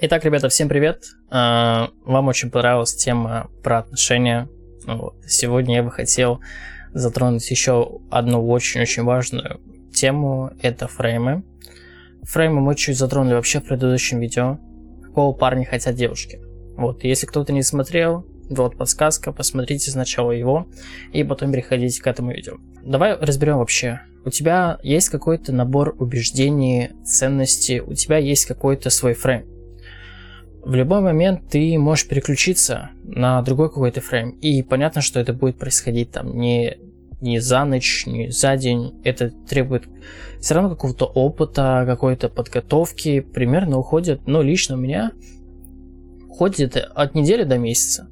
Итак, ребята, всем привет. А, вам очень понравилась тема про отношения. Вот. Сегодня я бы хотел затронуть еще одну очень-очень важную тему. Это фреймы. Фреймы мы чуть затронули вообще в предыдущем видео. Какого парня хотят девушки. Вот, если кто-то не смотрел, вот подсказка, посмотрите сначала его и потом переходите к этому видео. Давай разберем вообще. У тебя есть какой-то набор убеждений, ценностей, у тебя есть какой-то свой фрейм в любой момент ты можешь переключиться на другой какой-то фрейм. И понятно, что это будет происходить там не, не за ночь, не за день. Это требует все равно какого-то опыта, какой-то подготовки. Примерно уходит, ну, лично у меня уходит от недели до месяца.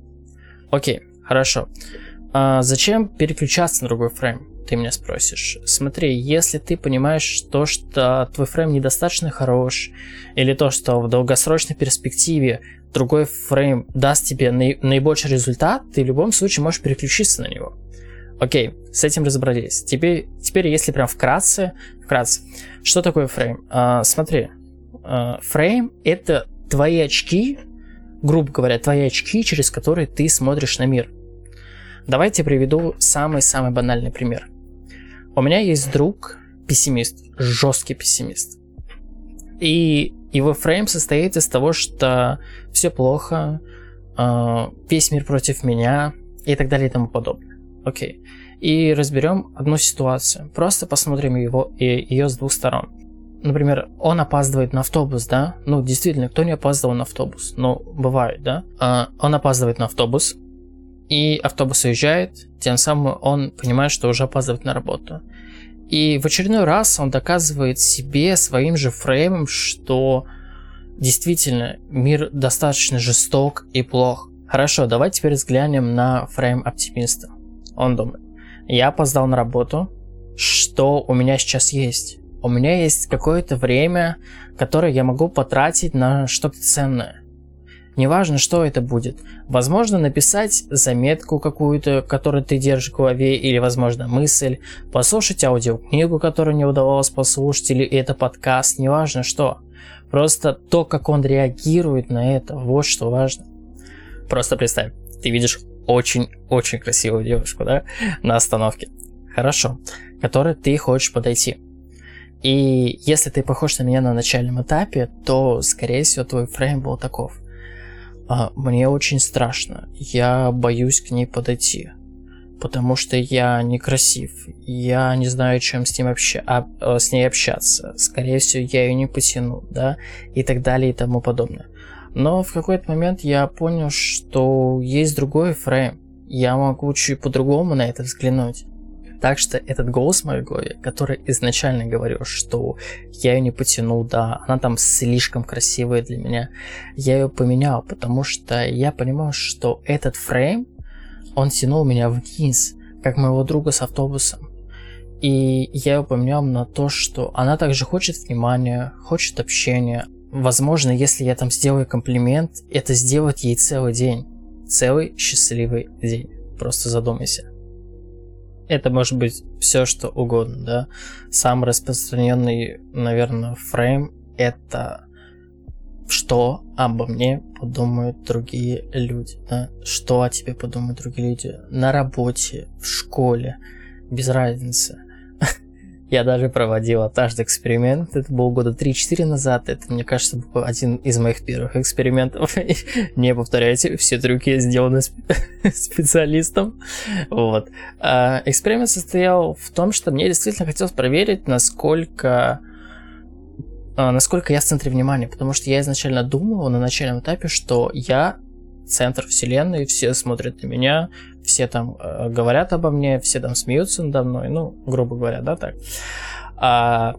Окей, хорошо. А зачем переключаться на другой фрейм? ты меня спросишь. Смотри, если ты понимаешь то, что твой фрейм недостаточно хорош, или то, что в долгосрочной перспективе другой фрейм даст тебе наи- наибольший результат, ты в любом случае можешь переключиться на него. Окей, с этим разобрались. Теперь, теперь если прям вкратце, вкратце, что такое фрейм? А, смотри, а, фрейм это твои очки, грубо говоря, твои очки, через которые ты смотришь на мир. Давайте приведу самый-самый банальный пример. У меня есть друг, пессимист, жесткий пессимист. И его фрейм состоит из того, что все плохо, а, весь мир против меня и так далее и тому подобное. Окей. И разберем одну ситуацию. Просто посмотрим его, и ее с двух сторон. Например, он опаздывает на автобус, да? Ну, действительно, кто не опаздывал на автобус? Ну, бывает, да? А, он опаздывает на автобус, и автобус уезжает, тем самым он понимает, что уже опаздывает на работу. И в очередной раз он доказывает себе своим же фреймом, что действительно мир достаточно жесток и плох. Хорошо, давай теперь взглянем на фрейм оптимиста. Он думает, я опоздал на работу, что у меня сейчас есть? У меня есть какое-то время, которое я могу потратить на что-то ценное. Неважно, что это будет. Возможно, написать заметку какую-то, которую ты держишь в голове, или, возможно, мысль, послушать аудиокнигу, которую не удавалось послушать, или это подкаст, неважно что. Просто то, как он реагирует на это, вот что важно. Просто представь, ты видишь очень-очень красивую девушку, да, на остановке. Хорошо. Которой ты хочешь подойти. И если ты похож на меня на начальном этапе, то, скорее всего, твой фрейм был таков. А, мне очень страшно. Я боюсь к ней подойти. Потому что я некрасив. Я не знаю, чем с, ним обща... а, с ней общаться. Скорее всего, я ее не потяну, да? И так далее и тому подобное. Но в какой-то момент я понял, что есть другой фрейм. Я могу чуть по-другому на это взглянуть. Так что этот голос в моей голове, который изначально говорил, что я ее не потянул, да, она там слишком красивая для меня, я ее поменял, потому что я понимал, что этот фрейм, он тянул меня вниз, как моего друга с автобусом. И я его поменял на то, что она также хочет внимания, хочет общения. Возможно, если я там сделаю комплимент, это сделает ей целый день. Целый счастливый день. Просто задумайся. Это может быть все, что угодно, да. Самый распространенный, наверное, фрейм это что обо мне подумают другие люди, да? Что о тебе подумают другие люди на работе, в школе, без разницы. Я даже проводил однажды эксперимент, это было года 3-4 назад, это, мне кажется, был один из моих первых экспериментов. Не повторяйте, все трюки сделаны специалистом. Вот. А, эксперимент состоял в том, что мне действительно хотелось проверить, насколько а, насколько я в центре внимания, потому что я изначально думал на начальном этапе, что я центр вселенной, все смотрят на меня, все там э, говорят обо мне, все там смеются надо мной, ну, грубо говоря, да, так. А,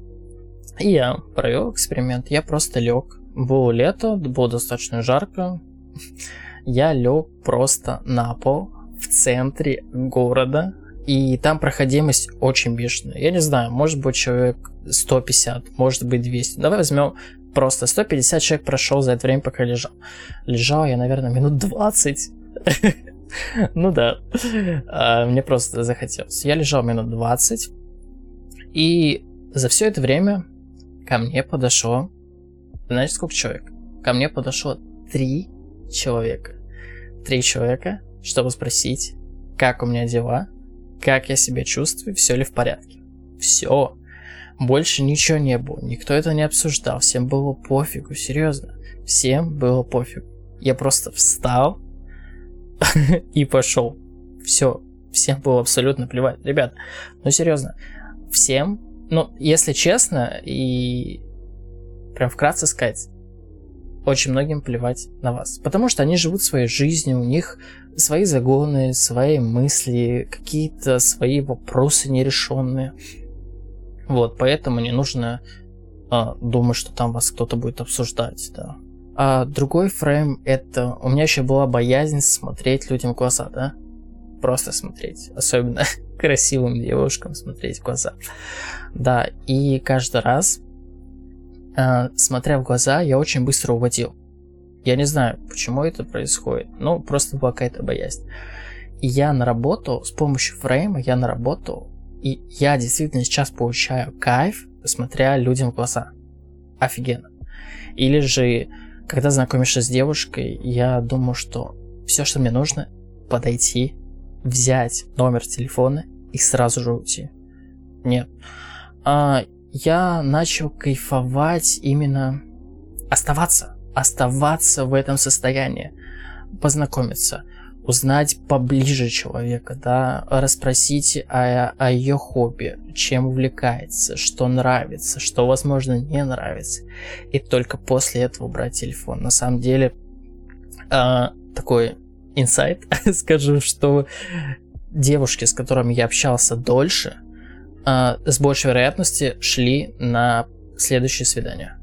и я провел эксперимент, я просто лег. Было лето, было достаточно жарко. Я лег просто на пол в центре города, и там проходимость очень бешеная. Я не знаю, может быть человек 150, может быть 200. Давай возьмем Просто 150 человек прошел за это время, пока лежал. Лежал я, наверное, минут 20. Ну да. А, мне просто захотелось. Я лежал минут 20. И за все это время ко мне подошло, знаете, сколько человек? ко мне подошло три человека. Три человека, чтобы спросить, как у меня дела, как я себя чувствую, все ли в порядке. Все. Больше ничего не было, никто это не обсуждал, всем было пофигу, серьезно. Всем было пофиг. Я просто встал и пошел. Все, всем было абсолютно плевать. Ребят, ну серьезно, всем, ну, если честно и прям вкратце сказать, очень многим плевать на вас. Потому что они живут своей жизнью, у них свои загоны, свои мысли, какие-то свои вопросы нерешенные. Вот, поэтому не нужно а, думать, что там вас кто-то будет обсуждать, да. А другой фрейм это... У меня еще была боязнь смотреть людям в глаза, да? Просто смотреть. Особенно красивым девушкам смотреть в глаза. Да, и каждый раз, а, смотря в глаза, я очень быстро уводил. Я не знаю, почему это происходит. Ну, просто была какая-то боязнь. И я наработал, с помощью фрейма я наработал и я действительно сейчас получаю кайф, смотря людям в глаза. Офигенно. Или же, когда знакомишься с девушкой, я думаю, что все, что мне нужно, подойти, взять номер телефона и сразу же уйти. Нет. А, я начал кайфовать именно оставаться, оставаться в этом состоянии, познакомиться – узнать поближе человека, да, расспросить о, о ее хобби, чем увлекается, что нравится, что, возможно, не нравится. И только после этого брать телефон. На самом деле, э, такой инсайт, скажу, что девушки, с которыми я общался дольше, э, с большей вероятностью шли на следующее свидание.